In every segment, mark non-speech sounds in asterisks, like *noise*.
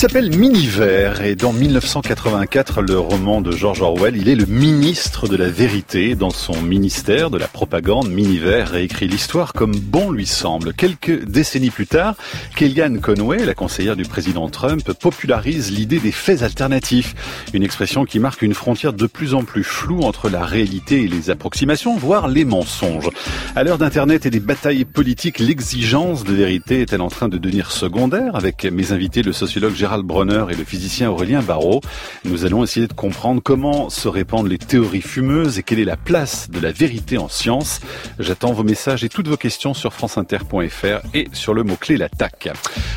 Il s'appelle Miniver et dans 1984, le roman de George Orwell, il est le ministre de la vérité. Dans son ministère de la propagande, Miniver réécrit l'histoire comme bon lui semble. Quelques décennies plus tard, Kellyanne Conway, la conseillère du président Trump, popularise l'idée des faits alternatifs. Une expression qui marque une frontière de plus en plus floue entre la réalité et les approximations, voire les mensonges. À l'heure d'Internet et des batailles politiques, l'exigence de vérité est-elle en train de devenir secondaire? Avec mes invités, le sociologue Gérald Bronner et le physicien Aurélien Barrault. Nous allons essayer de comprendre comment se répandent les théories fumeuses et quelle est la place de la vérité en science. J'attends vos messages et toutes vos questions sur franceinter.fr et sur le mot-clé l'attaque.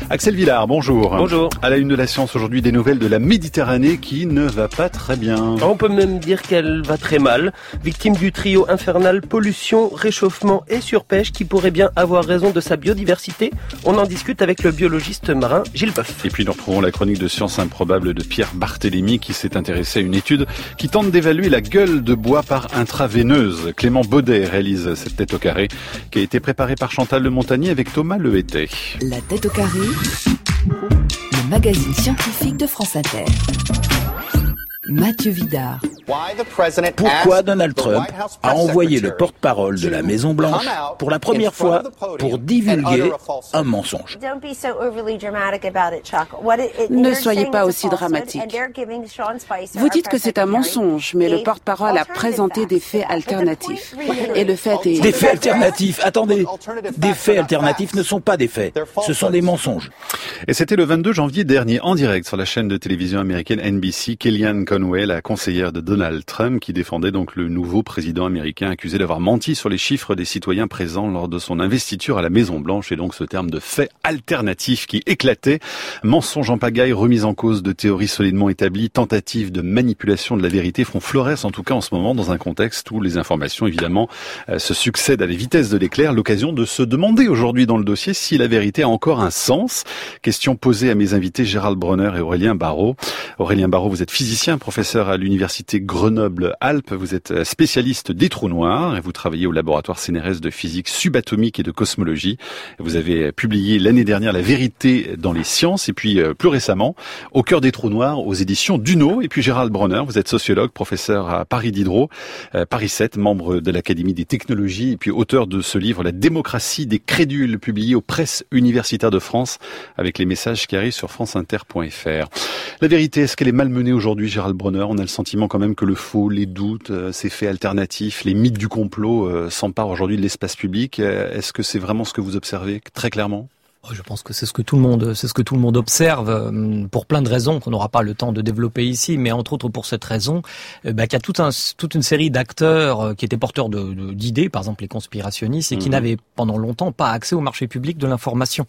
Axel Villard, bonjour. Bonjour. À la une de la science aujourd'hui, des nouvelles de la Méditerranée qui ne va pas très bien. On peut même dire qu'elle va très mal. Victime du trio infernal pollution, réchauffement et surpêche qui pourrait bien avoir raison de sa biodiversité. On en discute avec le biologiste marin Gilles Boeuf. Et puis nous retrouvons la chronique de science improbable de Pierre Barthélémy qui s'est intéressé à une étude qui tente d'évaluer la gueule de bois par intraveineuse. Clément Baudet réalise cette tête au carré qui a été préparée par Chantal Le Montagnier avec Thomas Lehété. La tête au carré, le magazine scientifique de France Inter. Mathieu Vidard. Pourquoi Donald Trump a envoyé le porte-parole de la Maison Blanche pour la première fois pour divulguer un mensonge. Ne soyez pas aussi dramatique. Vous dites que c'est un mensonge, mais le porte-parole a présenté des faits alternatifs. Et le fait est... Des faits alternatifs. Attendez. Des faits alternatifs ne sont pas des faits, ce sont des mensonges. Et c'était le 22 janvier dernier, en direct sur la chaîne de télévision américaine NBC, Kellyanne Conway, la conseillère de Donald Trump, qui défendait donc le nouveau président américain accusé d'avoir menti sur les chiffres des citoyens présents lors de son investiture à la Maison Blanche, et donc ce terme de fait alternatif qui éclatait. Mensonge en pagaille, remise en cause de théories solidement établies, tentatives de manipulation de la vérité font florès en tout cas en ce moment dans un contexte où les informations évidemment euh, se succèdent à la vitesse de l'éclair. L'occasion de se demander aujourd'hui dans le dossier si la vérité a encore un sens. Question posée à mes invités Gérald Bronner et Aurélien Barrault. Aurélien Barrault, vous êtes physicien, professeur à l'université Grenoble-Alpes. Vous êtes spécialiste des trous noirs et vous travaillez au laboratoire CNRS de physique subatomique et de cosmologie. Vous avez publié l'année dernière La vérité dans les sciences et puis euh, plus récemment Au cœur des trous noirs aux éditions Duno. Et puis Gérald Bronner, vous êtes sociologue, professeur à Paris Diderot, euh, Paris 7, membre de l'Académie des technologies et puis auteur de ce livre La démocratie des crédules publié aux presses universitaires de France avec les messages qui arrivent sur franceinter.fr. La vérité, est-ce qu'elle est malmenée aujourd'hui, Gérald Bronner On a le sentiment quand même que le faux, les doutes, euh, ces faits alternatifs, les mythes du complot euh, s'emparent aujourd'hui de l'espace public. Euh, Est-ce que c'est vraiment ce que vous observez très clairement? Je pense que c'est ce que tout le monde, c'est ce que tout le monde observe euh, pour plein de raisons qu'on n'aura pas le temps de développer ici, mais entre autres pour cette raison, euh, bah, qu'il y a tout un, toute une série d'acteurs euh, qui étaient porteurs d'idées, par exemple les conspirationnistes, et qui mmh. n'avaient pendant longtemps pas accès au marché public de l'information.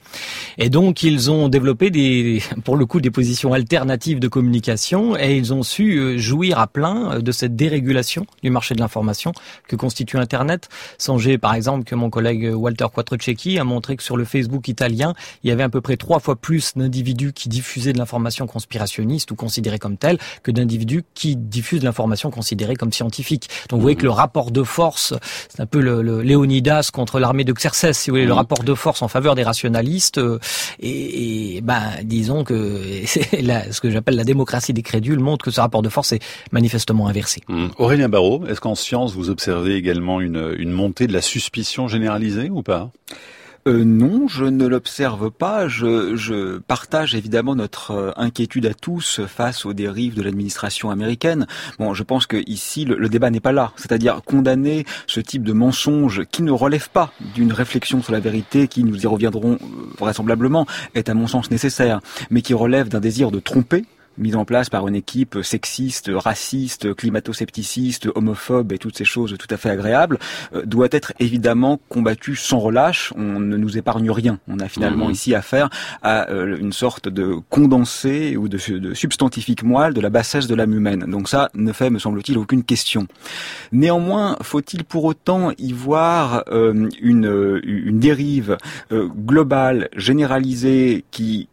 Et donc ils ont développé des, *laughs* pour le coup, des positions alternatives de communication, et ils ont su jouir à plein de cette dérégulation du marché de l'information que constitue Internet. Songez par exemple que mon collègue Walter Quattrocecchi a montré que sur le Facebook italien il y avait à peu près trois fois plus d'individus qui diffusaient de l'information conspirationniste ou considérée comme telle que d'individus qui diffusent de l'information considérée comme scientifique. Donc vous voyez que le rapport de force, c'est un peu le, le Léonidas contre l'armée de Xerxès, si vous voulez, le rapport de force en faveur des rationalistes. Euh, et, et ben, disons que *laughs* c'est ce que j'appelle la démocratie des crédules montre que ce rapport de force est manifestement inversé. Mmh. Aurélien Barraud, est-ce qu'en science vous observez également une, une montée de la suspicion généralisée ou pas? Euh, non, je ne l'observe pas. Je, je, partage évidemment notre euh, inquiétude à tous face aux dérives de l'administration américaine. Bon, je pense que ici le, le débat n'est pas là. C'est-à-dire condamner ce type de mensonge qui ne relève pas d'une réflexion sur la vérité, qui nous y reviendrons euh, vraisemblablement, est à mon sens nécessaire, mais qui relève d'un désir de tromper mise en place par une équipe sexiste, raciste, climato-scepticiste, homophobe et toutes ces choses tout à fait agréables, euh, doit être évidemment combattue sans relâche. On ne nous épargne rien. On a finalement mmh. ici affaire à euh, une sorte de condensé ou de, de, substantifique moelle de la bassesse de l'âme humaine. Donc ça ne fait, me semble-t-il, aucune question. Néanmoins, faut-il pour autant y voir euh, une, une dérive globale, généralisée, qui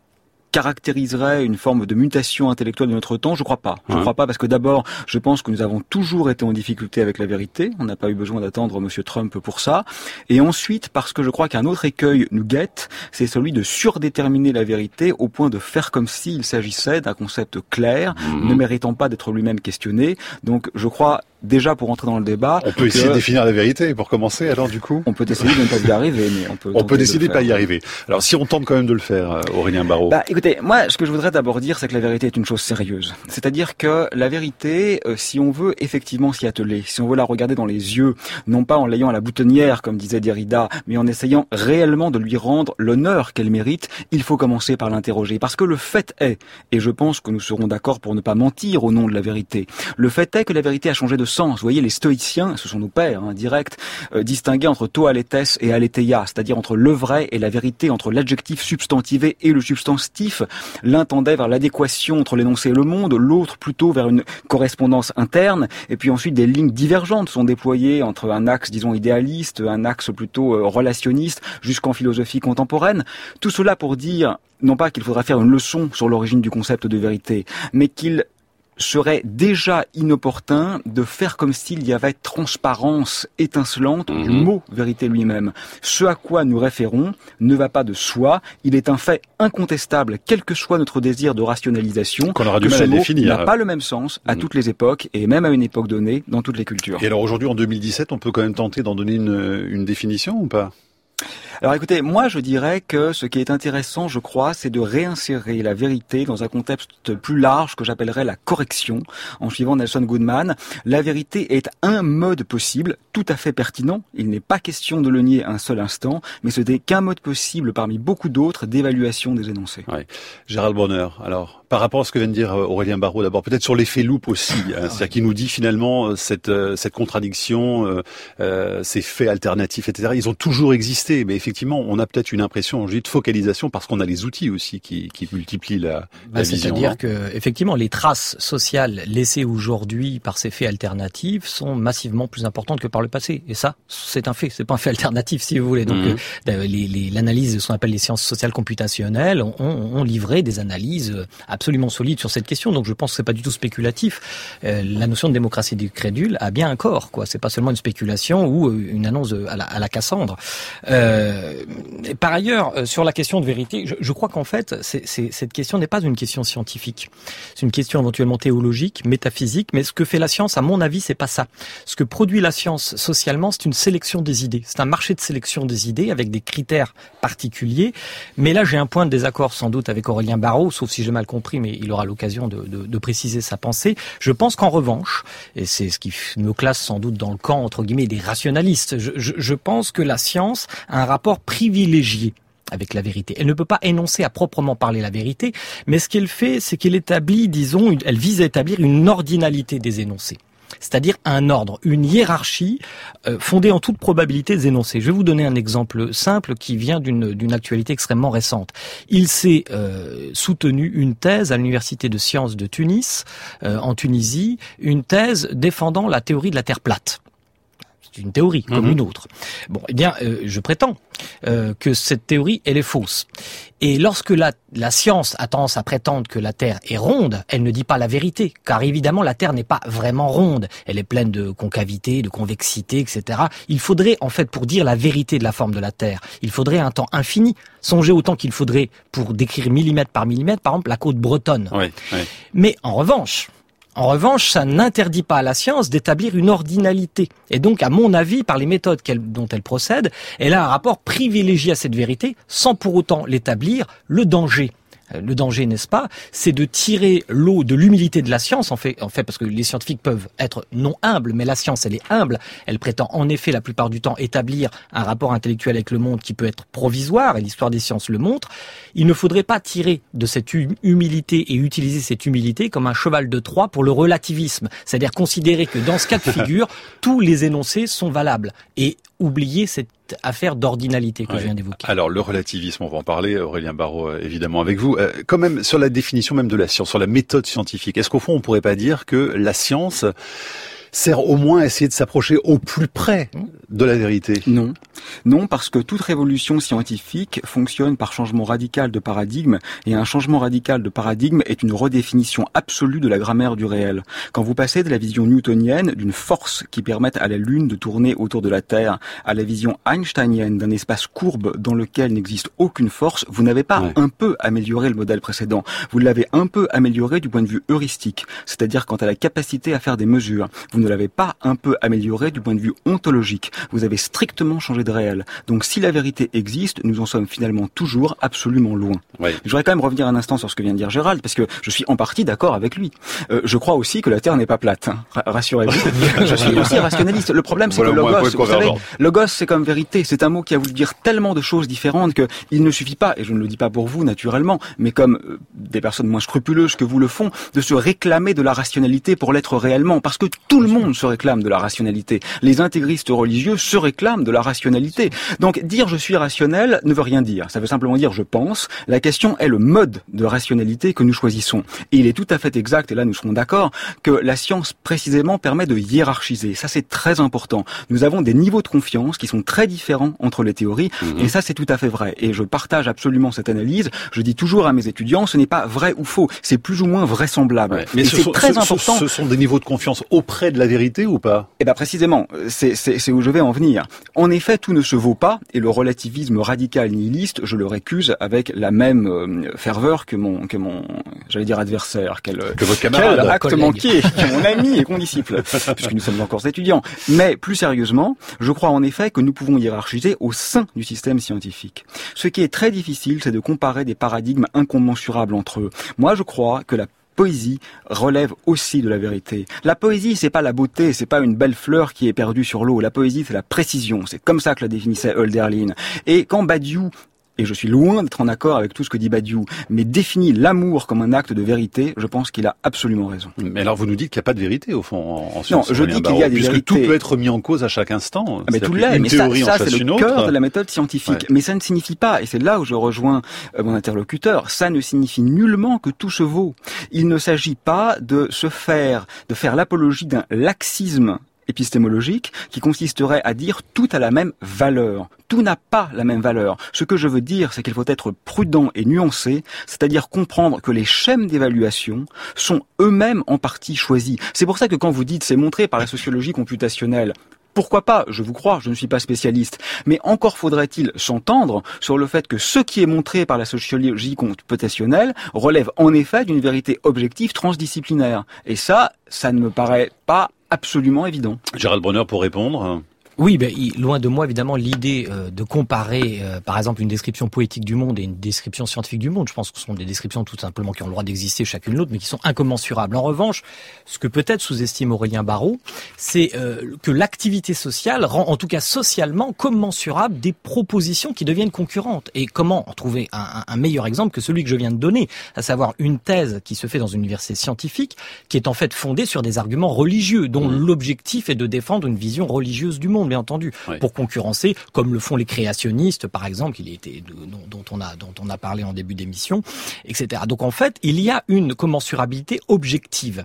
caractériserait une forme de mutation intellectuelle de notre temps Je crois pas. Je ne crois pas parce que d'abord, je pense que nous avons toujours été en difficulté avec la vérité. On n'a pas eu besoin d'attendre Monsieur Trump pour ça. Et ensuite, parce que je crois qu'un autre écueil nous guette, c'est celui de surdéterminer la vérité au point de faire comme s'il s'agissait d'un concept clair, mhm. ne méritant pas d'être lui-même questionné. Donc, je crois déjà pour entrer dans le débat. On peut essayer de définir la vérité pour commencer. Alors du coup, on peut essayer de ne pas y arriver, mais on peut. On peut décider de pas y arriver. Alors si on tente quand même de le faire, euh, Aurélien Barraud. Bah écoutez, moi ce que je voudrais d'abord dire, c'est que la vérité est une chose sérieuse. C'est-à-dire que la vérité, euh, si on veut effectivement s'y atteler, si on veut la regarder dans les yeux, non pas en l'ayant à la boutonnière comme disait Derrida, mais en essayant réellement de lui rendre l'honneur qu'elle mérite, il faut commencer par l'interroger. Parce que le fait est, et je pense que nous serons d'accord pour ne pas mentir au nom de la vérité, le fait est que la vérité a changé de Vous voyez, les stoïciens, ce sont nos pères hein, euh, distinguaient entre to aletes et aletheia, c'est-à-dire entre le vrai et la vérité, entre l'adjectif substantivé et le substantif. L'un tendait vers l'adéquation entre l'énoncé et le monde, l'autre plutôt vers une correspondance interne, et puis ensuite des lignes divergentes sont déployées entre un axe, disons, idéaliste, un axe plutôt euh, relationniste, jusqu'en philosophie contemporaine. Tout cela pour dire non pas qu'il faudra faire une leçon sur l'origine du concept de vérité, mais qu'il serait déjà inopportun de faire comme s'il y avait transparence étincelante du mhm. mot vérité lui-même. Ce à quoi nous référons ne va pas de soi, il est un fait incontestable, quel que soit notre désir de rationalisation, qu'on aura du mal à définir. n'a pas le même sens à mhm. toutes les époques et même à une époque donnée dans toutes les cultures. Et alors aujourd'hui, en 2017, on peut quand même tenter d'en donner une, une définition ou pas? Alors écoutez, moi je dirais que ce qui est intéressant, je crois, c'est de réinsérer la vérité dans un contexte plus large que j'appellerais la correction. En suivant Nelson Goodman, la vérité est un mode possible, tout à fait pertinent. Il n'est pas question de le nier un seul instant, mais ce n'est qu'un mode possible parmi beaucoup d'autres d'évaluation des énoncés. Ouais. Gérald Bonner, alors par rapport à ce que vient de dire euh, Aurélien Barraud, d'abord peut-être sur l'effet loupe aussi, hein, c'est-à-dire qui nous dit finalement euh, cette euh, cette contradiction, ces faits alternatifs, etc. Ils ont toujours existé, mais effectivement, on a peut-être une impression de focalisation parce qu'on a les outils aussi qui, qui multiplient la, bah, C'est-à-dire que effectivement, les traces sociales laissées aujourd'hui par ces faits alternatifs sont massivement plus importantes que par le passé. Et ça, c'est un fait. C'est pas un fait alternatif, si vous voulez. Donc, mmh. l'analyse de ce qu'on appelle les sciences sociales computationnelles ont, ont livré des analyses absolument solide sur cette question. Donc je pense que c'est pas du tout spéculatif. Euh, la notion de démocratie du crédule a bien un corps, quoi. C'est pas seulement une spéculation ou euh, une annonce à la, à la Cassandre. Euh, par ailleurs, euh, sur la question de vérité, je, je crois qu'en fait, c'est, cette question n'est pas une question scientifique. C'est une question éventuellement théologique, métaphysique. Mais ce que fait la science, à mon avis, c'est pas ça. Ce que produit la science socialement, c'est une sélection des idées. C'est un marché de sélection des idées avec des critères particuliers. Mais là, j'ai un point de désaccord sans doute avec Aurélien Barraud, sauf si j'ai mal compris mais il aura l'occasion de, préciser sa pensée. Je pense qu'en revanche, et c'est ce qui me classe sans doute dans le camp entre guillemets des rationalistes, je, pense que la science a un rapport privilégié avec la vérité. Elle ne peut pas énoncer à proprement parler la vérité, mais ce qu'elle fait, c'est qu'elle établit, disons, elle vise à établir une ordinalité des énoncés c'est-à-dire un ordre, une hiérarchie euh, fondée en toute probabilité des énoncés. Je vais vous donner un exemple simple qui vient d'une actualité extrêmement récente. Il s'est euh, soutenu une thèse à l'université de sciences de Tunis, euh, en Tunisie, une thèse défendant la théorie de la Terre plate une théorie comme mhm. une autre. Bon, eh bien, euh, je prétends euh, que cette théorie, elle est fausse. Et lorsque la, la science a tendance à prétendre que la Terre est ronde, elle ne dit pas la vérité, car évidemment la Terre n'est pas vraiment ronde. Elle est pleine de concavité, de convexité, etc. Il faudrait, en fait, pour dire la vérité de la forme de la Terre, il faudrait un temps infini. Songez au temps qu'il faudrait pour décrire millimètre par millimètre, par exemple, la côte bretonne. Oui, oui. Mais en revanche, en revanche, ça n'interdit pas à la science d'établir une ordinalité. Et donc, à mon avis, par les méthodes dont elle procède, elle a un rapport privilégié à cette vérité, sans pour autant l'établir, le danger le danger, n'est-ce pas, c'est de tirer l'eau de l'humilité de la science, en fait, en fait, parce que les scientifiques peuvent être non humbles, mais la science, elle est humble. Elle prétend en effet la plupart du temps établir un rapport intellectuel avec le monde qui peut être provisoire, et l'histoire des sciences le montre. Il ne faudrait pas tirer de cette humilité et utiliser cette humilité comme un cheval de Troie pour le relativisme, c'est-à-dire considérer que dans ce cas de figure, *laughs* tous les énoncés sont valables et oublier cette affaire d'ordinalité que je viens d'évoquer. Alors le relativisme, on va en parler, Aurélien Barraud, euh, évidemment avec vous. Euh, quand même sur la définition même de la science, sur la méthode scientifique, est-ce qu'au fond on pourrait pas dire que la science sert au moins à essayer de s'approcher au plus près de la vérité Non. Non, parce que toute révolution scientifique fonctionne par changement radical de paradigme, et un changement radical de paradigme est une redéfinition absolue de la grammaire du réel. Quand vous passez de la vision newtonienne d'une force qui permette à la Lune de tourner autour de la Terre à la vision einsteinienne d'un espace courbe dans lequel n'existe aucune force, vous n'avez pas un peu amélioré le modèle précédent, vous l'avez un peu amélioré du point de vue heuristique, c'est-à-dire quant à la capacité à faire des mesures. Vous ne l'avez pas un peu amélioré du point de vue ontologique, vous avez strictement changé de réel. Donc si la vérité existe, nous en sommes finalement toujours absolument loin. Ouais. Je voudrais quand même revenir un instant sur ce que vient de dire Gérald, parce que je suis en partie d'accord avec lui. Euh, je crois aussi que la Terre n'est pas plate. Hein. Rassurez-vous. *laughs* je suis aussi rationaliste. Le problème, c'est Voilà, que logos, vous savez, logos, c'est comme vérité. C'est un mot qui a voulu dire tellement de choses différentes que il ne suffit pas, et je ne le dis pas pour vous naturellement, mais comme euh, des personnes moins scrupuleuses que vous le font, de se réclamer de la rationalité pour l'être réellement, parce que tout le monde se réclame de la rationalité. Les intégristes religieux se réclament de la rationalité. Donc dire je suis rationnel ne veut rien dire. Ça veut simplement dire je pense. La question est le mode de rationalité que nous choisissons. Et il est tout à fait exact, et là nous serons d'accord, que la science précisément permet de hiérarchiser. Ça c'est très important. Nous avons des niveaux de confiance qui sont très différents entre les théories, et ça c'est tout à fait vrai. Et je partage absolument cette analyse. Je dis toujours à mes étudiants, ce n'est pas vrai ou faux, c'est plus ou moins vraisemblable. Ouais. Mais ce c'est sont, très ce- ce- important. Ce sont des niveaux de confiance auprès de la vérité ou pas? Eh ben précisément, c'est où je vais en venir. En effet, tout ne se vaut pas, et le relativisme radical nihiliste, je le récuse avec la même euh, ferveur que mon, que mon, j'allais dire adversaire, quel, Que votre quel camarade acte collègue. manqué, qui est mon ami et condisciple, *laughs* puisque nous sommes encore étudiants. Mais plus sérieusement, je crois en effet que nous pouvons hiérarchiser au sein du système scientifique. Ce qui est très difficile, c'est de comparer des paradigmes incommensurables entre eux. Moi, je crois que la poésie relève aussi de la vérité. La poésie, c'est pas la beauté, c'est pas une belle fleur qui est perdue sur l'eau. La poésie, c'est la précision. C'est comme ça que la définissait Hölderlin. Et quand Badiou et je suis loin d'être en accord avec tout ce que dit Badiou, mais définit l'amour comme un acte de vérité, je pense qu'il a absolument raison. Mais alors vous nous dites qu'il n'y a pas de vérité au fond en, en science. je Aurélien dis qu'il y a des puisque tout vérités. peut être mis en cause à chaque instant. Ah, mais tout l'est, mais ça, c'est le cœur de la méthode scientifique. Ouais. Mais ça ne signifie pas, et c'est là où je rejoins euh, mon interlocuteur, ça ne signifie nullement que tout se vaut. Il ne s'agit pas de se faire, de faire l'apologie d'un laxisme épistémologique qui consisterait à dire tout a la même valeur. Tout n'a pas la même valeur. Ce que je veux dire, c'est qu'il faut être prudent et nuancé, c'est-à-dire comprendre que les schèmes d'évaluation sont eux-mêmes en partie choisis. C'est pour ça que quand vous dites c'est montré par la sociologie computationnelle, pourquoi pas Je vous crois, je ne suis pas spécialiste. Mais encore faudrait-il s'entendre sur le fait que ce qui est montré par la sociologie computationnelle relève en effet d'une vérité objective transdisciplinaire. Et ça, ça ne me paraît pas absolument évident. Gérald Bronner pour répondre. Oui, ben, loin de moi évidemment l'idée euh, de comparer, euh, par exemple, une description poétique du monde et une description scientifique du monde. Je pense que ce sont des descriptions tout simplement qui ont le droit d'exister chacune l'autre, mais qui sont incommensurables. En revanche, ce que peut-être sous-estime Aurélien Barraud, c'est euh, que l'activité sociale rend, en tout cas socialement, commensurable des propositions qui deviennent concurrentes. Et comment en trouver un, un- un meilleur exemple que celui que je viens de donner, à savoir une thèse qui se fait dans une université scientifique, qui est en fait fondée sur des arguments religieux, dont l'objectif est de défendre une vision religieuse du monde, bien entendu, pour concurrencer, comme le font les créationnistes, par exemple, il était dont, dont on a dont on a parlé en début d'émission, etc. Donc en fait, il y a une commensurabilité objective.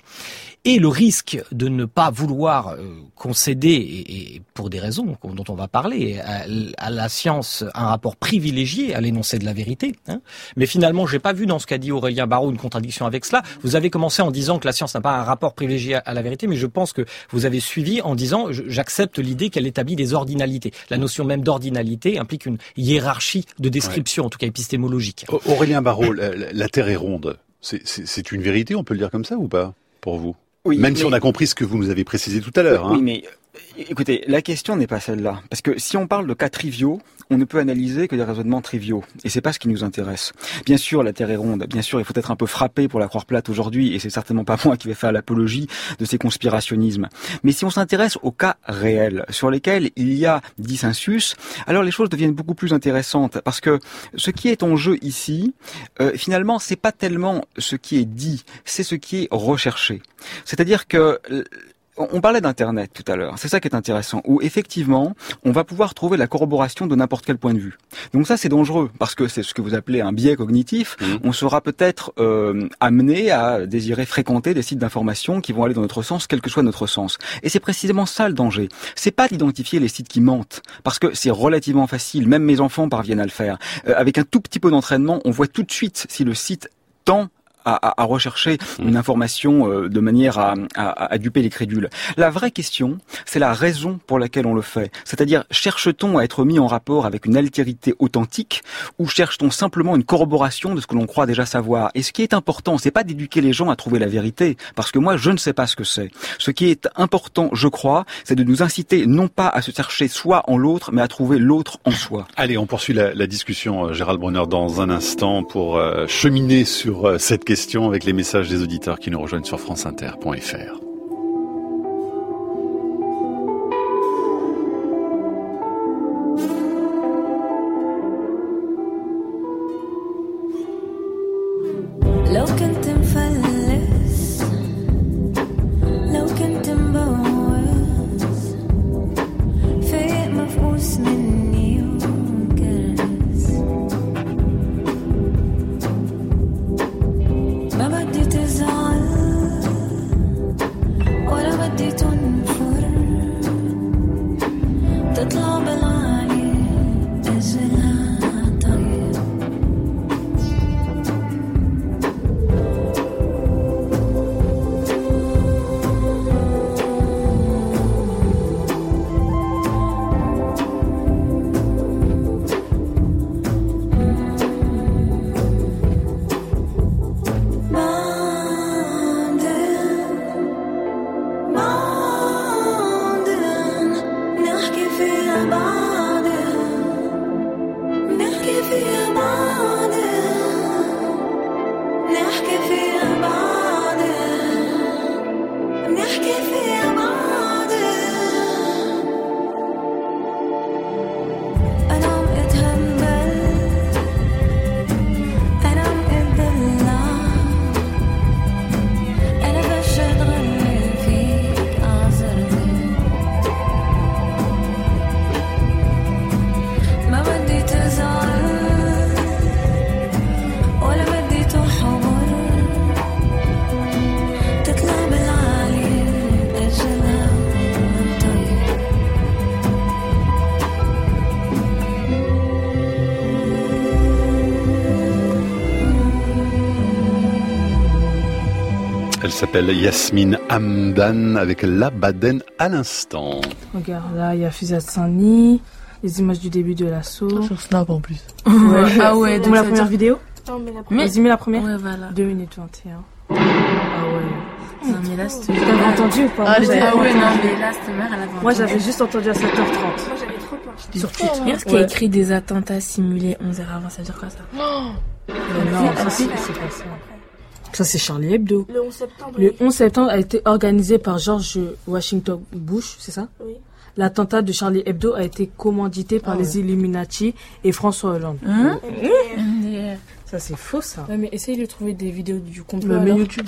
Et le risque de ne pas vouloir euh, concéder, et, pour des raisons dont on va parler, à, la science un rapport privilégié à l'énoncé de la vérité. hein. Mais finalement, j'ai pas vu dans ce qu'a dit Aurélien Barraud une contradiction avec cela. Vous avez commencé en disant que la science n'a pas un rapport privilégié à, la vérité, mais je pense que vous avez suivi en disant j'accepte l'idée qu'elle établit des ordinalités. La notion même d'ordinalité implique une hiérarchie de description, en tout cas épistémologique. Aurélien Barraud, la, Terre est ronde. C'est- une vérité, on peut le dire comme ça ou pas pour vous? Oui, Même si on a compris ce que vous nous avez précisé tout à l'heure. hein. Oui, mais euh, écoutez, la question n'est pas celle-là. Parce que si on parle de cas triviaux, on ne peut analyser que des raisonnements triviaux. Et c'est pas ce qui nous intéresse. Bien sûr, la Terre est ronde. Bien sûr, il faut être un peu frappé pour la croire plate aujourd'hui. Et c'est certainement pas *laughs* moi qui vais faire l'apologie de ces conspirationnismes. Mais si on s'intéresse aux cas réels, sur lesquels il y a dissensus, alors les choses deviennent beaucoup plus intéressantes. Parce que ce qui est en jeu ici, euh, finalement, c'est pas tellement ce qui est dit, c'est ce qui est recherché. C'est-à-dire que on parlait d'Internet tout à l'heure. C'est ça qui est intéressant. Où effectivement, on va pouvoir trouver la corroboration de n'importe quel point de vue. Donc ça, c'est dangereux parce que c'est ce que vous appelez un biais cognitif. Mmh. On sera peut-être euh, amené à désirer fréquenter des sites d'information qui vont aller dans notre sens, quel que soit notre sens. Et c'est précisément ça le danger. C'est pas d'identifier les sites qui mentent, parce que c'est relativement facile. Même mes enfants parviennent à le faire. Euh, avec un tout petit peu d'entraînement, on voit tout de suite si le site tend à, rechercher une mm. information euh, de manière à, à, duper les crédules. La vraie question, c'est la raison pour laquelle on le fait. C'est-à-dire, cherche-t-on à être mis en rapport avec une altérité authentique ou cherche-t-on simplement une corroboration de ce que l'on croit déjà savoir? Et ce qui est important, c'est pas d'éduquer les gens à trouver la vérité, parce que moi, je ne sais pas ce que c'est. Ce qui est important, je crois, c'est de nous inciter non pas à se chercher soi en l'autre, mais à trouver l'autre en soi. Allez, on poursuit la, la discussion, euh, Gérald Brunner, dans un instant pour euh, cheminer sur cette question avec les messages des auditeurs qui nous rejoignent sur franceinter.fr. s'appelle Yasmine Hamdan avec La Baden à l'instant. Regarde, là, il y a Fusat Saint-Denis, les images du début de l'assaut. Sur Snap en plus. *laughs* ah ouais, donc la première vidéo Non, mais la première. Vas-y, mets la première. Ouais, voilà. 2 minutes 21. Ah ouais. Non, mais là, c'était. T'avais entendu ou pas Ah, ouais, non, mais là, cette mère, elle avait Moi, j'avais juste entendu à 7h30. Moi, j'avais trop peur. Sur Twitter. Regarde ce qui a écrit des attentats simulés 11 h avant, ça veut dire quoi ça? Non, ça, c'est pas ça. Ça, c'est Charlie Hebdo. Le 11 septembre. Le 11 septembre a été organisé par George Washington Bush, c'est ça? Oui. L'attentat de Charlie Hebdo a été commandité par ah les Illuminati et François Hollande. Hein? Ça, c'est faux, ça. Ouais, mais essaye de trouver des vidéos du complot. Mais YouTube.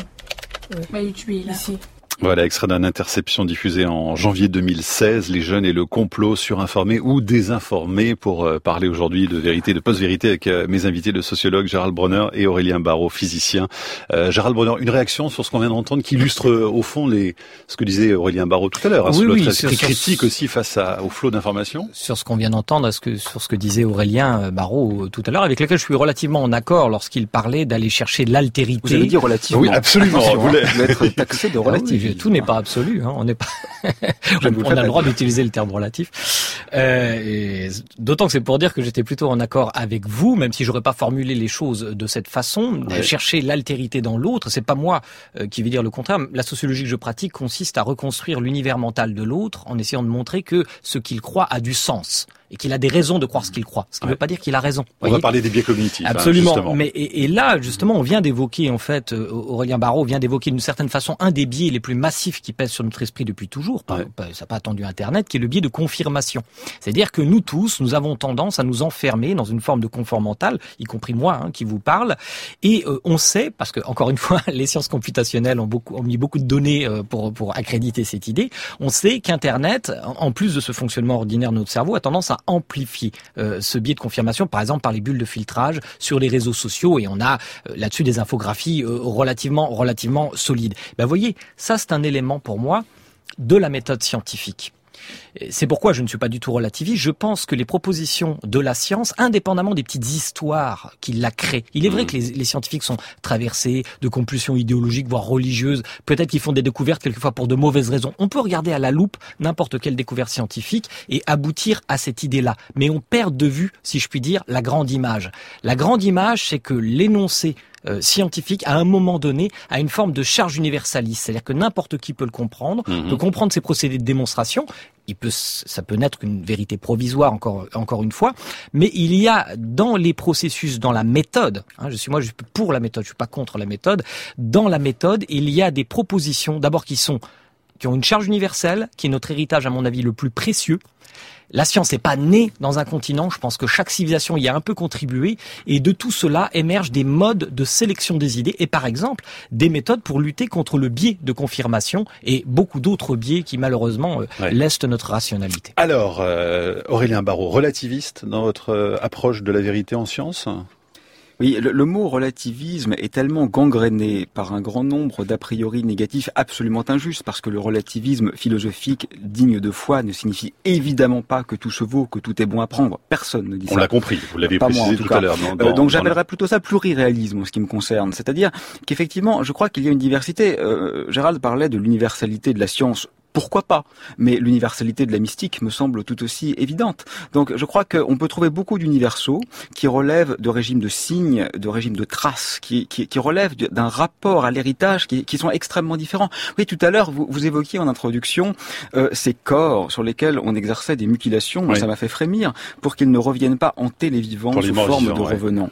Ouais. Bah, YouTube est là. Ici. Voilà, extrait d'un interception diffusé en janvier 2016, les jeunes et le complot surinformés ou désinformés pour euh, parler aujourd'hui de vérité, de post-vérité avec euh, mes invités, le sociologue Gérald Bronner et Aurélien Barraud, physicien. Euh, Gérald Bronner, une réaction sur ce qu'on vient d'entendre qui illustre au fond les, ce que disait Aurélien Barraud tout à l'heure, hein, oui, oui, sur critique aussi face à, au flot d'informations. Sur ce qu'on vient d'entendre, ce que, sur ce que disait Aurélien Barraud tout à l'heure, avec lequel je suis relativement en accord lorsqu'il parlait d'aller chercher l'altérité. Vous avez dit relativement. Oui, absolument. Vous voulez être taxé de ah tout n'est pas absolu. Hein, on n'est pas, *laughs* on, a le droit d'utiliser le terme relatif. Euh, D'autant que c'est pour dire que j'étais plutôt en accord avec vous, même si j'aurais pas formulé les choses de cette façon. Chercher l'altérité dans l'autre, c'est pas moi euh, qui vais dire le contraire. La sociologie que je pratique consiste à reconstruire l'univers mental de l'autre en essayant de montrer que ce qu'il croit a du sens et qu'il a des raisons de croire ce qu'il croit. Ce qui ne veut pas dire qu'il a raison. On va parler des biais cognitifs. Hein, Absolument. Mais et, là, justement, on vient d'évoquer en fait, euh, Aurélien Barraud vient d'évoquer d'une certaine façon un des biais les plus massifs qui pèsent sur notre esprit depuis toujours. Ça n'a pas attendu Internet, qui est le biais de confirmation. C'est-à-dire que nous tous, nous avons tendance à nous enfermer dans une forme de confort mental, y compris moi hein, qui vous parle, et euh, on sait parce que encore une *laughs* fois, les sciences computationnelles ont beaucoup ont mis beaucoup de données euh, pour pour accréditer cette idée. On sait qu'Internet, en plus de ce fonctionnement ordinaire de notre cerveau, a tendance à amplifier euh, ce biais de confirmation, par exemple par les bulles de filtrage sur les réseaux sociaux, et on a euh, là-dessus des infographies euh, relativement relativement solides. Ben voyez, ça c'est un élément pour moi de la méthode scientifique. C'est pourquoi je ne suis pas du tout relativiste. Je pense que les propositions de la science, indépendamment des petites histoires qui la créent, il est vrai que les, scientifiques sont traversés de compulsions idéologiques, voire religieuses. Peut-être qu'ils font des découvertes quelquefois pour de mauvaises raisons. On peut regarder à la loupe n'importe quelle découverte scientifique et aboutir à cette idée-là. Mais on perd de vue, si je puis dire, la grande image. La grande image, c'est que l'énoncé euh, scientifique, à un moment donné, a une forme de charge universaliste. C'est-à-dire que n'importe qui peut le comprendre, mmh. peut comprendre ces procédés de démonstration, il peut, ça peut n'être qu'une vérité provisoire encore, encore une fois, mais il y a dans les processus, dans la méthode, hein, je suis moi je suis pour la méthode, je suis pas contre la méthode, dans la méthode, il y a des propositions d'abord qui sont qui ont une charge universelle, qui est notre héritage à mon avis le plus précieux, la science n'est pas née dans un continent. Je pense que chaque civilisation y a un peu contribué. Et de tout cela émergent des modes de sélection des idées et par exemple des méthodes pour lutter contre le biais de confirmation et beaucoup d'autres biais qui malheureusement euh, laissent notre rationalité. Alors, euh, Aurélien Barraud, relativiste dans votre euh, approche de la vérité en science? Oui, le, mot relativisme est tellement gangréné par un grand nombre d'a priori négatifs absolument injustes, parce que le relativisme philosophique digne de foi ne signifie évidemment pas que tout se vaut, que tout est bon à prendre. Personne ne dit ça. On l'a compris, vous l'avez précisé tout, à l'heure. Euh, donc j'appellerais plutôt ça pluriréalisme en ce qui me concerne. C'est-à-dire qu'effectivement, je crois qu'il y a une diversité. Euh, Gérald parlait de l'universalité de la science pourquoi pas Mais l'universalité de la mystique me semble tout aussi évidente. Donc je crois qu'on peut trouver beaucoup d'universaux qui relèvent de régimes de signes, de régimes de traces, qui, qui, qui relèvent d'un rapport à l'héritage qui, qui, sont extrêmement différents. Oui, tout à l'heure, vous, vous évoquiez en introduction euh, ces corps sur lesquels on exerçait des mutilations. Ça m'a fait frémir pour qu'ils ne reviennent pas hanter les vivants sous forme de revenants.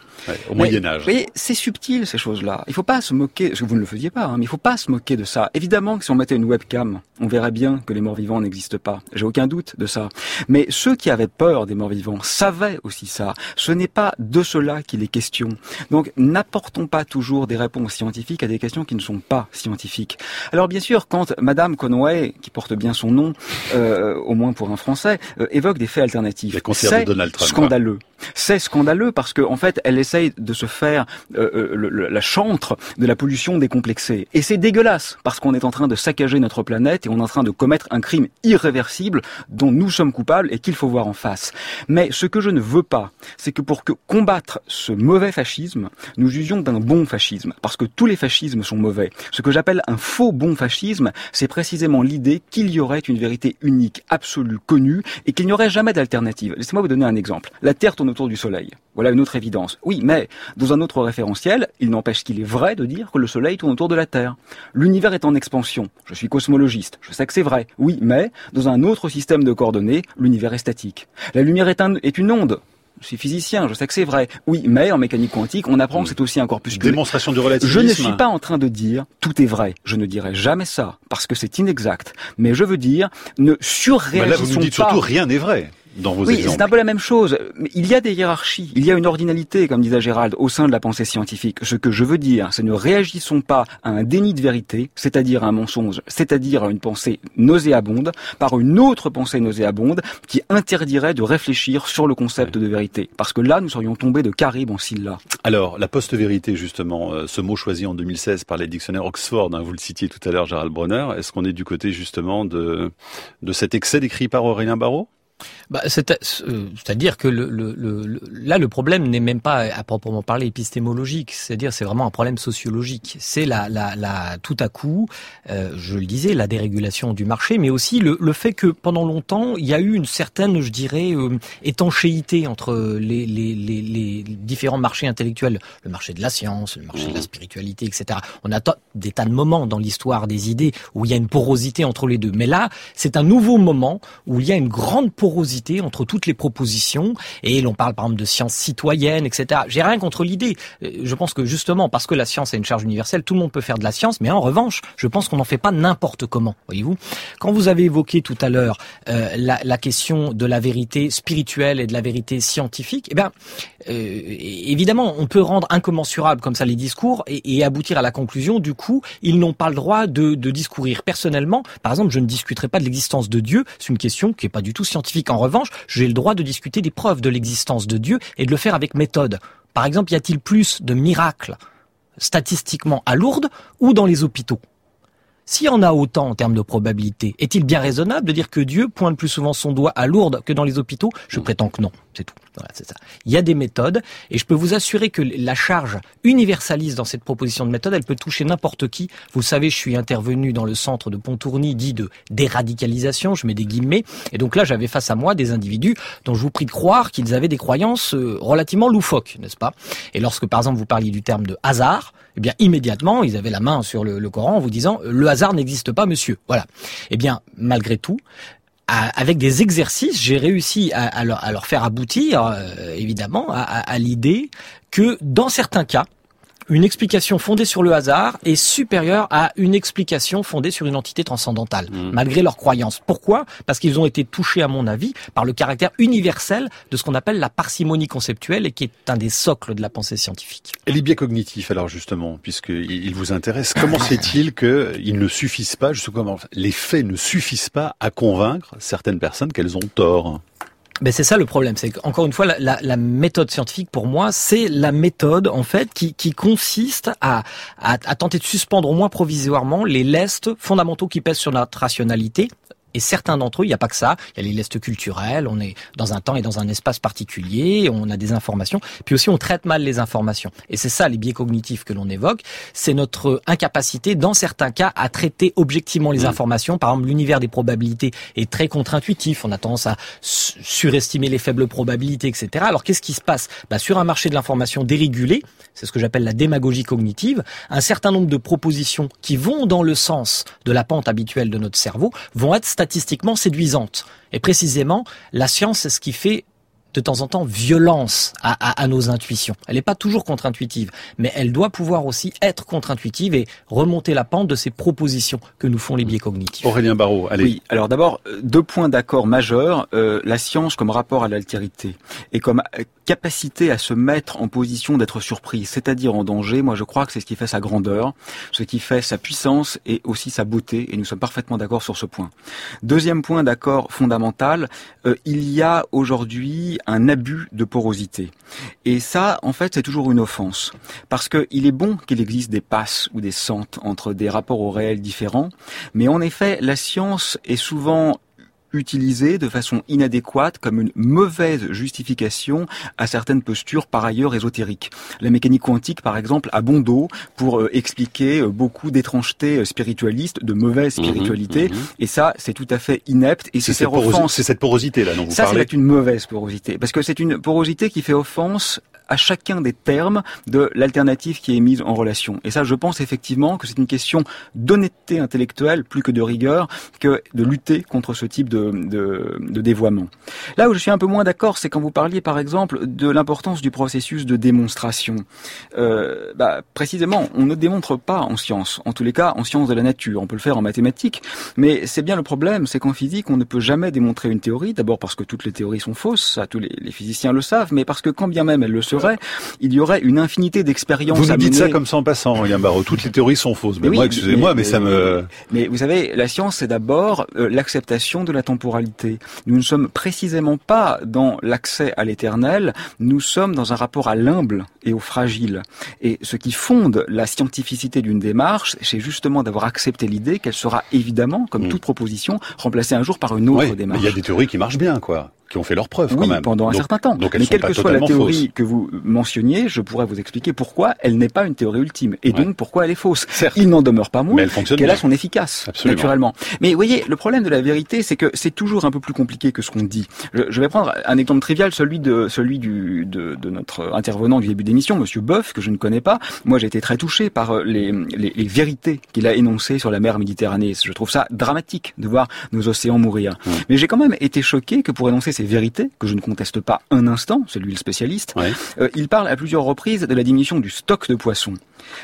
au Moyen Âge. Mais c'est subtil ces choses-là. Il ne faut pas se moquer, parce que vous ne le faisiez pas, hein, mais il ne faut pas se moquer de ça. Évidemment que si on mettait une webcam, on verrait bien que les morts vivants n'existent pas. J'ai aucun doute de ça. Mais ceux qui avaient peur des morts vivants savaient aussi ça. Ce n'est pas de cela qu'il est question. Donc n'apportons pas toujours des réponses scientifiques à des questions qui ne sont pas scientifiques. Alors bien sûr, quand Madame Conway, qui porte bien son nom, euh, au moins pour un Français, euh, évoque des faits alternatifs, c'est scandaleux. C'est scandaleux parce qu'en en fait, elle essaye de se faire euh, la chantre de la pollution décomplexée. Et c'est dégueulasse parce qu'on est en train de saccager notre planète et on est en train de commettre un crime irréversible dont nous sommes coupables et qu'il faut voir en face. Mais ce que je ne veux pas, c'est que pour que combattre ce mauvais fascisme, nous jugions d'un bon fascisme, parce que tous les fascismes sont mauvais. Ce que j'appelle un faux bon fascisme, c'est précisément l'idée qu'il y aurait une vérité unique, absolue, connue, et qu'il n'y aurait jamais d'alternative. Laissez-moi vous donner un exemple. La Terre tourne autour du Soleil. Voilà une autre évidence. Oui, mais dans un autre référentiel, il n'empêche qu'il est vrai de dire que le Soleil tourne autour de la Terre. L'univers est en expansion. Je suis cosmologiste. Je sais que c'est vrai. Oui, mais dans un autre système de coordonnées, l'univers est statique. La lumière est, un, est une onde. Je suis physicien, je sais que c'est vrai. Oui, mais en mécanique quantique, on apprend que c'est aussi un corpuscule. Démonstration du relativisme. Je ne suis pas en train de dire tout est vrai. Je ne dirai jamais ça parce que c'est inexact. Mais je veux dire ne surréagissons là, vous nous dites surtout rien n'est vrai oui, c'est un peu la même chose. Il y a des hiérarchies, il y a une ordinalité, comme disait Gérald, au sein de la pensée scientifique. Ce que je veux dire, c'est ne réagissons pas à un déni de vérité, c'est-à-dire à un mensonge, c'est-à-dire à une pensée nauséabonde, par une autre pensée nauséabonde qui interdirait de réfléchir sur le concept de vérité. Parce que là, nous serions tombés de Carib en Scylla. Alors, la post-vérité, justement, euh, ce mot choisi en 2016 par les dictionnaires Oxford, hein, vous le citiez tout à l'heure, Gérald Bronner, est-ce qu'on est du côté, justement, de, de cet excès décrit par Aurélien Barraud bah, C'est-à-dire que le, le, le, là, le problème n'est même pas à proprement parler épistémologique, c'est-à-dire c'est vraiment un problème sociologique. C'est la, la, la, tout à coup, euh, je le disais, la dérégulation du marché, mais aussi le, le fait que pendant longtemps, il y a eu une certaine, je dirais, euh, étanchéité entre les, les, les, les, différents marchés intellectuels, le marché de la science, le marché de la spiritualité, etc. On a des tas de moments dans l'histoire des idées où il y a une porosité entre les deux. Mais là, c'est un nouveau moment où il y a une grande porosité porosité entre toutes les propositions, et l'on parle par exemple de science citoyenne, etc. J'ai rien contre l'idée. Euh, je pense que justement, parce que la science a une charge universelle, tout le monde peut faire de la science, mais en revanche, je pense qu'on n'en fait pas n'importe comment, voyez-vous. Quand vous avez évoqué tout à l'heure euh, la, la, question de la vérité spirituelle et de la vérité scientifique, eh bien, euh, évidemment, on peut rendre incommensurable comme ça les discours et, et aboutir à la conclusion, du coup, ils n'ont pas le droit de, de discourir. Personnellement, par exemple, je ne discuterai pas de l'existence de Dieu, c'est une question qui n'est pas du tout scientifique. En revanche, j'ai le droit de discuter des preuves de l'existence de Dieu et de le faire avec méthode. Par exemple, y a-t-il plus de miracles statistiquement à Lourdes ou dans les hôpitaux? S'il y en a autant en termes de probabilité, est-il bien raisonnable de dire que Dieu pointe plus souvent son doigt à Lourdes que dans les hôpitaux? Je prétends que non, c'est tout. Voilà, c'est ça. Il y a des méthodes, et je peux vous assurer que la charge universaliste dans cette proposition de méthode, elle peut toucher n'importe qui. Vous savez, je suis intervenu dans le centre de Pontourny dit de déradicalisation, je mets des guillemets, et donc là j'avais face à moi des individus dont je vous prie de croire qu'ils avaient des croyances euh, relativement loufoques, n'est-ce pas? Et lorsque par exemple vous parliez du terme de hasard, eh bien immédiatement ils avaient la main sur le, Coran en vous disant le hasard n'existe pas, monsieur. Voilà. Eh bien, malgré tout, avec des exercices, j'ai réussi à, leur, faire aboutir, euh, évidemment, à l'idée que dans certains cas, une explication fondée sur le hasard est supérieure à une explication fondée sur une entité transcendantale, mmh. malgré leurs croyances. Pourquoi? Parce qu'ils ont été touchés, à mon avis, par le caractère universel de ce qu'on appelle la parcimonie conceptuelle et qui est un des socles de la pensée scientifique. Et les biais cognitifs, alors justement, puisqu'ils vous intéressent, comment *laughs* c'est-il qu'ils ne suffisent pas, justement, les faits ne suffisent pas à convaincre certaines personnes qu'elles ont tort? Ben c'est ça le problème, c'est qu'encore une fois, la, la, la, méthode scientifique pour moi, c'est la méthode en fait qui, qui consiste à, à, à, tenter de suspendre au moins provisoirement les lestes fondamentaux qui pèsent sur notre rationalité et certains d'entre eux, il n'y a pas que ça, il y a les lestes culturels, on est dans un temps et dans un espace particulier, on a des informations, puis aussi on traite mal les informations. Et c'est ça les biais cognitifs que l'on évoque, c'est notre incapacité dans certains cas à traiter objectivement les mmh. informations. Par exemple, l'univers des probabilités est très contre-intuitif, on a tendance à surestimer les faibles probabilités, etc. Alors qu'est-ce qui se passe? Bah, Sur un marché de l'information dérégulé, c'est ce que j'appelle la démagogie cognitive, un certain nombre de propositions qui vont dans le sens de la pente habituelle de notre cerveau vont être statistiquement séduisante. Et précisément, la science, c'est ce qui fait de temps en temps violence à, nos intuitions. Elle n'est pas toujours contre-intuitive, mais elle doit pouvoir aussi être contre-intuitive et remonter la pente de ces propositions que nous font les biais cognitifs. Aurélien Barraud, allez. Oui, alors d'abord, euh, deux points d'accord majeurs. Euh, la science comme rapport à l'altérité et comme euh, capacité à se mettre en position d'être surpris, c'est-à-dire en danger, moi je crois que c'est ce qui fait sa grandeur, ce qui fait sa puissance et aussi sa beauté, et nous sommes parfaitement d'accord sur ce point. Deuxième point d'accord fondamental, il y a aujourd'hui un abus de porosité. Et ça, en fait, c'est toujours une offense. Parce qu'il est bon qu'il existe des passes ou des sentes entre des rapports au réel différents, mais en effet, la science est souvent utilisé de façon inadéquate comme une mauvaise justification à certaines postures par ailleurs ésotériques. La mécanique quantique, par exemple, a bon dos pour euh, expliquer euh, beaucoup d'étrangetés euh, spiritualistes, de mauvaise mhm, spiritualité, mhm. et ça, c'est tout à fait inepte et c'est cette, c'est cette porosité là dont vous ça, parlez. Ça, c'est une mauvaise porosité parce que c'est une porosité qui fait offense à chacun des termes de l'alternative qui est mise en relation. Et ça, je pense effectivement que c'est une question d'honnêteté intellectuelle plus que de rigueur, que de lutter contre ce type de, dévoiement. Là où je suis un peu moins d'accord, c'est quand vous parliez par exemple de l'importance du processus de démonstration. Euh, bah, précisément, on ne démontre pas en science, en tous les cas en sciences de la nature. On peut le faire en mathématiques, mais c'est bien le problème, c'est qu'en physique, on ne peut jamais démontrer une théorie, d'abord parce que toutes les théories sont fausses, ça tous les, physiciens le savent, mais parce que quand bien même elles le il y aurait une infinité d'expériences. Vous nous dites ça comme ça en passant, Yann Barreau. Toutes les théories sont fausses. Mais, moi, excusez-moi, mais, ça me. Mais vous savez, la science, c'est d'abord euh, l'acceptation de la temporalité. Nous ne sommes précisément pas dans l'accès à l'éternel. Nous sommes dans un rapport à l'humble et au fragile. Et ce qui fonde la scientificité d'une démarche, c'est justement d'avoir accepté l'idée qu'elle sera évidemment, comme hmm. toute proposition, remplacée un jour par une autre démarche. Il y a des théories qui marchent bien, quoi. Qui ont fait leur preuve quand même. pendant un certain temps. Donc Mais quelle que soit la théorie que vous mentionniez, je pourrais vous expliquer pourquoi elle n'est pas une théorie ultime et donc pourquoi elle est fausse. Certes. Il n'en demeure pas moins qu'elle a son efficace, naturellement. Mais vous voyez, le problème de la vérité, c'est que c'est toujours un peu plus compliqué que ce qu'on dit. Je, vais prendre un exemple trivial, celui de celui du de, de notre intervenant du début d'émission, Monsieur Boeuf, que je ne connais pas. Moi, j'ai été très touché par euh, les, les, les vérités qu'il a énoncées sur la mer Méditerranée. Je trouve ça dramatique de voir nos océans mourir. Mais j'ai quand même été choqué que pour énoncer ces vérités, que je ne conteste pas un instant, c'est lui le spécialiste, euh, il parle à plusieurs reprises de la diminution du stock de poissons.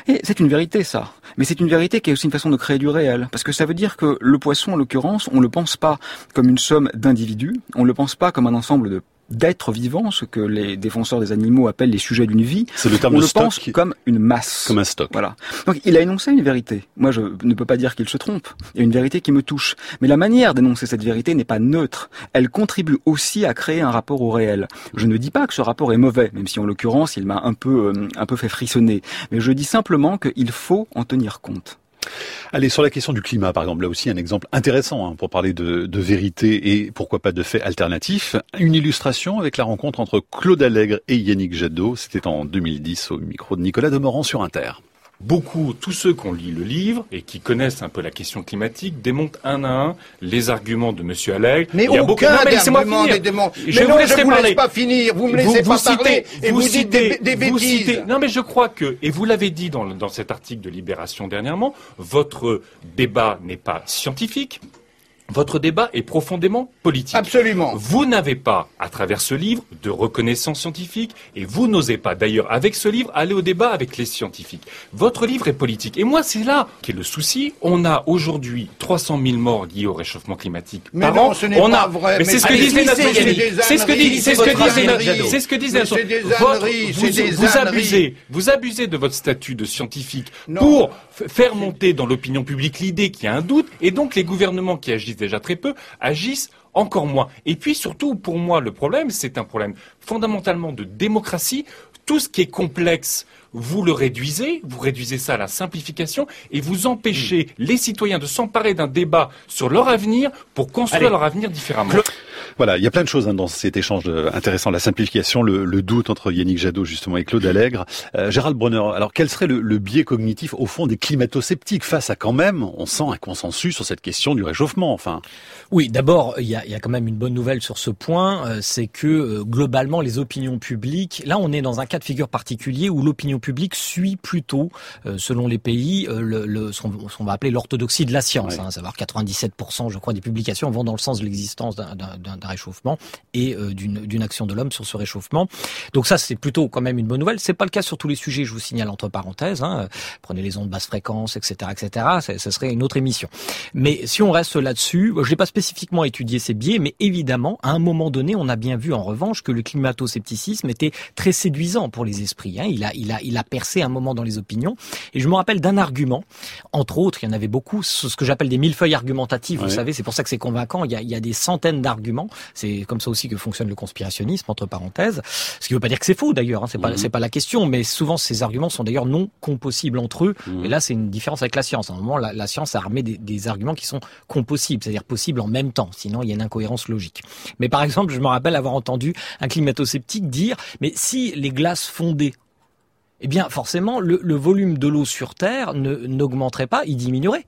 Et c'est une vérité, ça. Mais c'est une vérité qui est aussi une façon de créer du réel. Parce que ça veut dire que le poisson, en l'occurrence, on le pense pas comme une somme d'individus, on le pense pas comme un ensemble de d'êtres vivants, ce que les défenseurs des animaux appellent les sujets d'une vie. C'est le terme on le pense comme une masse. Comme un stock. Voilà. Donc il a énoncé une vérité. Moi, je ne peux pas dire qu'il se trompe. Il y a une vérité qui me touche. Mais la manière d'énoncer cette vérité n'est pas neutre. Elle contribue aussi à créer un rapport au réel. Je ne dis pas que ce rapport est mauvais, même si en l'occurrence il m'a un peu, euh, un peu fait frissonner. Mais je dis simplement qu'il faut en tenir compte. Allez, sur la question du climat, par exemple, là aussi un exemple intéressant hein, pour parler de, de, vérité et pourquoi pas de faits alternatifs. Une illustration avec la rencontre entre Claude Allègre et Yannick Jadot. C'était en 2010 au micro de Nicolas Demorand sur Inter beaucoup, tous ceux qui ont lu le livre et qui connaissent un peu la question climatique démontent un à un les arguments de M. Allègre. Mais il y a aucun argument. Je mais non, je vous laisse pas finir, vous me laissez pas parler et vous, dites des, des bêtises. non mais je crois que, et vous l'avez dit dans, dans cet article de Libération dernièrement, votre débat n'est pas scientifique, votre débat est profondément politique. Absolument. Vous n'avez pas, à travers ce livre, de reconnaissance scientifique, et vous n'osez pas, d'ailleurs, avec ce livre, aller au débat avec les scientifiques. Votre livre est politique. Et moi, c'est là qu'est le souci. On a aujourd'hui 300 000 morts liés au réchauffement climatique mais par non, an. Ce n'est pas vrai. Mais c'est ce que disent les nations C'est ce que disent, c'est ce que disent les C'est ce que disent les nations Vous, vous abusez, vous abusez de votre statut de scientifique pour faire monter dans l'opinion publique l'idée qu'il y a un doute, et donc les gouvernements qui agissent déjà très peu, agissent encore moins. Et puis surtout, pour moi, le problème, c'est un problème fondamentalement de démocratie. Tout ce qui est complexe, vous le réduisez, vous réduisez ça à la simplification et vous empêchez hmm. les citoyens de s'emparer d'un débat sur leur avenir pour construire leur avenir différemment. Voilà, il y a plein de choses hein, dans cet échange intéressant, la simplification, le, doute entre Yannick Jadot justement et Claude Allègre. Euh, Gérald Brunner, alors quel serait le, biais cognitif au fond des climato-sceptiques face à quand même, on sent un consensus sur cette question du réchauffement, enfin? Oui, d'abord, il y a, quand même une bonne nouvelle sur ce point, euh, c'est que euh, globalement les opinions publiques, là on est dans un cas de figure particulier où l'opinion publique suit plutôt, selon les pays, le, ce qu'on va appeler l'orthodoxie de la science, hein, à savoir 97% je crois des publications vont dans le sens de l'existence d'un d'un réchauffement et euh, d'une action de l'homme sur ce réchauffement. Donc ça, c'est plutôt quand même une bonne nouvelle. C'est pas le cas sur tous les sujets, je vous signale entre parenthèses. Hein. Prenez les ondes basse fréquence, etc., etc. Ce serait une autre émission. Mais si on reste là-dessus, je n'ai pas spécifiquement étudié ces biais, mais évidemment, à un moment donné, on a bien vu en revanche que le climato-scepticisme était très séduisant pour les esprits. Hein. Il a, il a, il a percé un moment dans les opinions. Et je me rappelle d'un argument, entre autres, il y en avait beaucoup, ce que j'appelle des millefeuilles argumentatives. Vous savez, c'est pour ça que c'est convaincant. Il y a, il y a des centaines d'arguments c'est comme ça aussi que fonctionne le conspirationnisme, entre parenthèses. Ce qui ne veut pas dire que c'est faux d'ailleurs, hein, c'est pas mhm. c'est pas la question, mais souvent ces arguments sont d'ailleurs non compossibles entre eux. Mhm. Et là, c'est une différence avec la science. À un moment, la, science a armé des, arguments qui sont compossibles, c'est-à-dire possibles en même temps. Sinon, il y a une incohérence logique. Mais par exemple, je me rappelle avoir entendu un climato-sceptique dire, mais si les glaces fondaient eh bien, forcément, le, le volume de l'eau sur Terre n'augmenterait pas, il diminuerait.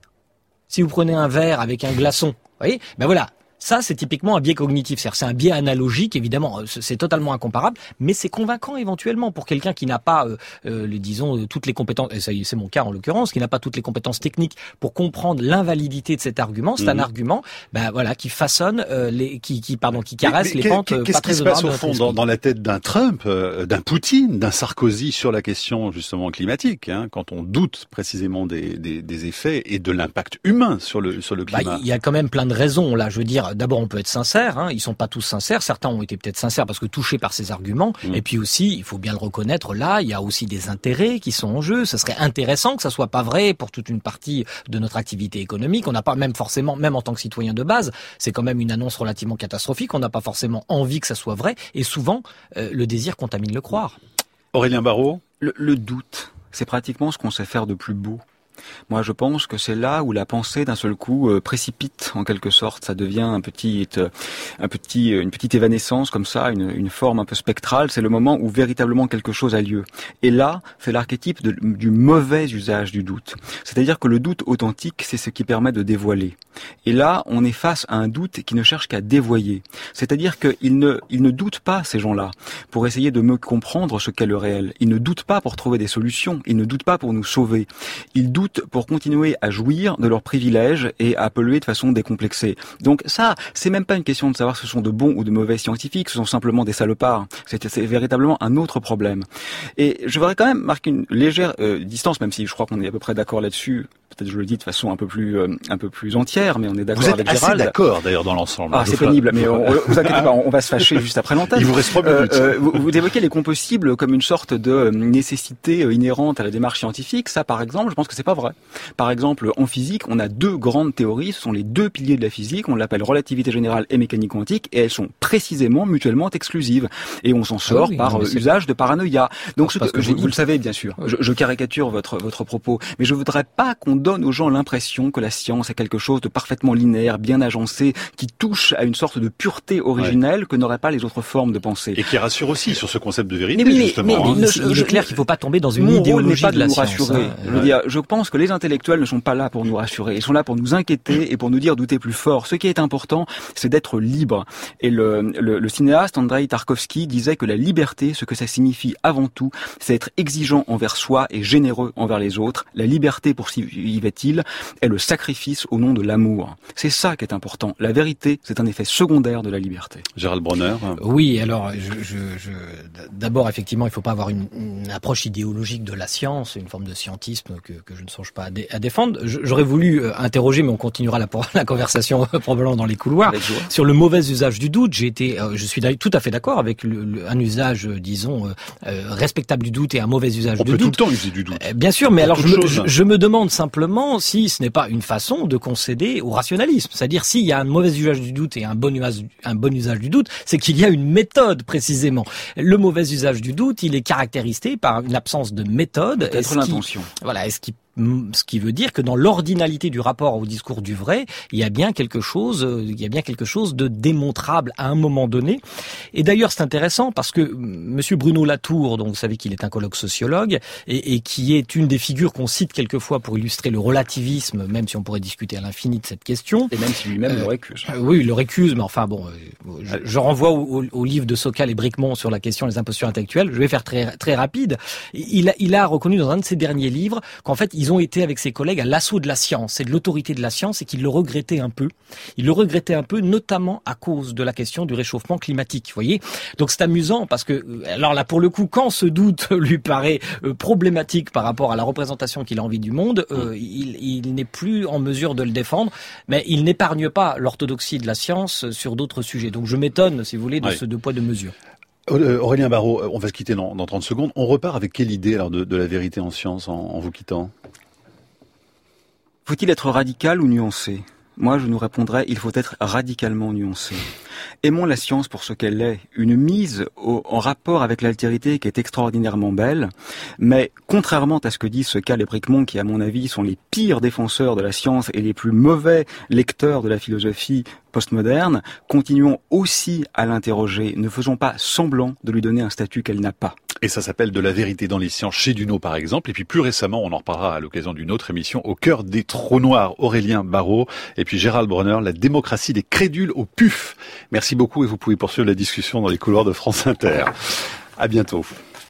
Si vous prenez un verre avec un glaçon, vous voyez, ben voilà, ça, c'est typiquement un biais cognitif. C'est un biais analogique, évidemment, euh, c'est totalement incomparable, mais c'est convaincant éventuellement pour quelqu'un qui n'a pas, euh, euh disons, euh, toutes les compétences, et c'est mon cas en l'occurrence, qui n'a pas toutes les compétences techniques pour comprendre l'invalidité de cet argument. C'est un mhm. argument, ben voilà, qui façonne les, qui, qui, pardon, qui caresse les pentes Qu'est-ce qui se passe au fond dans, dans, la tête d'un Trump, d'un Poutine, d'un Sarkozy sur la question justement climatique, hein, quand on doute précisément des, des, des effets et de l'impact humain sur le sur le bah, climat? Il y a quand même plein de raisons là. Je veux dire d'abord, on peut être sincère. Hein, ils sont pas tous sincères. Certains ont été peut-être sincères parce que touchés par ces arguments. Mm. Et puis aussi, il faut bien le reconnaître. Là, il y a aussi des intérêts qui sont en jeu. Ce serait intéressant que ça soit pas vrai pour toute une partie de notre activité économique. On n'a pas même forcément, même en tant que citoyen de base, c'est quand même une annonce relativement catastrophique. On n'a pas forcément envie que ça soit vrai. Et souvent, euh, le désir contamine le croire. Aurélien Barraud, le doute, c'est pratiquement ce qu'on sait faire de plus beau. Moi, je pense que c'est là où la pensée d'un seul coup euh, précipite en quelque sorte. Ça devient un petit, euh, un petit, une petite évanescence comme ça, une, une forme un peu spectrale. C'est le moment où véritablement quelque chose a lieu. Et là, c'est l'archétype du mauvais usage du doute. C'est-à-dire que le doute authentique, c'est ce qui permet de dévoiler. Et là, on est face à un doute qui ne cherche qu'à dévoyer. C'est-à-dire qu'ils ne, ils ne doutent pas, ces gens-là, pour essayer de me comprendre ce qu'est le réel. Ils ne doutent pas pour trouver des solutions. Ils ne doutent pas pour nous sauver. Ils doutent pour continuer à jouir de leurs privilèges et à polluer de façon décomplexée. Donc ça, c'est même pas une question de savoir ce sont de bons ou de mauvais scientifiques, ce sont simplement des salopards. C'est véritablement un autre problème. Et je voudrais quand même marquer une légère euh, distance, même si je crois qu'on est à peu près d'accord là-dessus. Peut-être je le dis de façon un peu plus euh, un peu plus entière, mais on est d'accord avec Gérald. Vous êtes d'accord d'ailleurs dans l'ensemble. Ah, c'est pénible, mais on, vous inquiétez *laughs* pas, on va se fâcher juste après l'antenne. Il vous reste trois minutes. Euh, vous, vous, évoquez les compostibles comme une sorte de nécessité inhérente à la démarche scientifique. Ça, par exemple, je pense que c'est pas vrai. Par exemple, en physique, on a deux grandes théories, ce sont les deux piliers de la physique, on l'appelle relativité générale et mécanique quantique, et elles sont précisément mutuellement exclusives. Et on s'en ah sort par usage de paranoïa. Donc, ce que, vous, le savez, bien sûr. Je, je, caricature votre, votre propos, mais je voudrais pas qu'on donne aux gens l'impression que la science est quelque chose de parfaitement linéaire, bien agencé, qui touche à une sorte de pureté originelle que n'auraient pas les autres formes de pensée. Et qui rassure aussi sur ce concept de vérité, justement. Mais, hein. il est clair qu'il ne faut pas tomber dans une idéologie pas de, la nous rassurer. Hein. Je, veux dire, je pense que les intellectuels ne sont pas là pour nous rassurer. Ils sont là pour nous inquiéter et pour nous dire douter plus fort. Ce qui est important, c'est d'être libre. Et le, le, le cinéaste Andrei Tarkovsky disait que la liberté, ce que ça signifie avant tout, c'est être exigeant envers soi et généreux envers les autres. La liberté, poursuivait-il, est le sacrifice au nom de l'amour. C'est ça qui est important. La vérité, c'est un effet secondaire de la liberté. Gérald Bronner Oui, alors, je, je, je... d'abord, effectivement, il ne faut pas avoir une, une, approche idéologique de la science, une forme de scientisme que, que je ne songe pas à, dé à défendre. J'aurais voulu euh, interroger, mais on continuera la, la conversation *laughs* probablement dans les couloirs, sur le mauvais usage du doute. J'ai été, euh, je suis tout à fait d'accord avec le, le, un usage, euh, disons, euh, respectable du doute et un mauvais usage on du peut doute. tout le temps user du doute. bien sûr, mais alors je me, je, je me, demande simplement si ce n'est pas une façon de concéder au rationalisme. C'est-à-dire s'il y a un mauvais usage du doute et un bon usage, un bon usage du doute, c'est qu'il y a une méthode précisément. Le mauvais usage du doute, il est caractérisé par une absence de méthode. Peut-être l'intention. Voilà, est-ce qui ce qui veut dire que dans l'ordinalité du rapport au discours du vrai, il y a bien quelque chose, euh, il y a bien quelque chose de démontrable à un moment donné. Et d'ailleurs, c'est intéressant parce que Monsieur Bruno Latour, donc vous savez qu'il est un colloque sociologue et, et, qui est une des figures qu'on cite quelquefois pour illustrer le relativisme, même si on pourrait discuter à l'infini de cette question. Et même si lui-même euh, le récuse. Euh, oui, il le récuse, mais enfin bon, euh, je, je, renvoie au, au, au, livre de Sokal et Bricmont sur la question des impostures intellectuelles. Je vais faire très très rapide. Il a, il a reconnu dans un de ses derniers livres qu'en fait, ils ont été avec ses collègues à l'assaut de la science et de l'autorité de la science et qu'il le regrettait un peu. Il le regrettait un peu, notamment à cause de la question du réchauffement climatique. Vous voyez Donc c'est amusant parce que, alors là, pour le coup, quand ce doute *laughs* lui paraît euh, problématique par rapport à la représentation qu'il a envie du monde, euh, il, il n'est plus en mesure de le défendre, mais il n'épargne pas l'orthodoxie de la science sur d'autres sujets. Donc je m'étonne, si vous voulez, de ce deux poids deux mesures. Aurélien Barraud, on va se quitter dans, dans 30 secondes. On repart avec quelle idée alors, de, de la vérité en science en, en vous quittant? Faut-il être radical ou nuancé? Moi, je nous répondrais, il faut être radicalement nuancé. Aimons la science pour ce qu'elle est, une mise en rapport avec l'altérité qui est extraordinairement belle, mais contrairement à ce que disent ce cas qui à mon avis sont les pires défenseurs de la science et les plus mauvais lecteurs de la philosophie postmoderne, continuons aussi à l'interroger, ne faisons pas semblant de lui donner un statut qu'elle n'a pas. Et ça s'appelle De la vérité dans les sciences chez Duno, par exemple. Et puis plus récemment, on en reparlera à l'occasion d'une autre émission, Au cœur des trous noirs, Aurélien Barraud. Et puis Gérald Bronner, La démocratie des crédules au PUF. Merci beaucoup et vous pouvez poursuivre la discussion dans les couloirs de France Inter. À bientôt.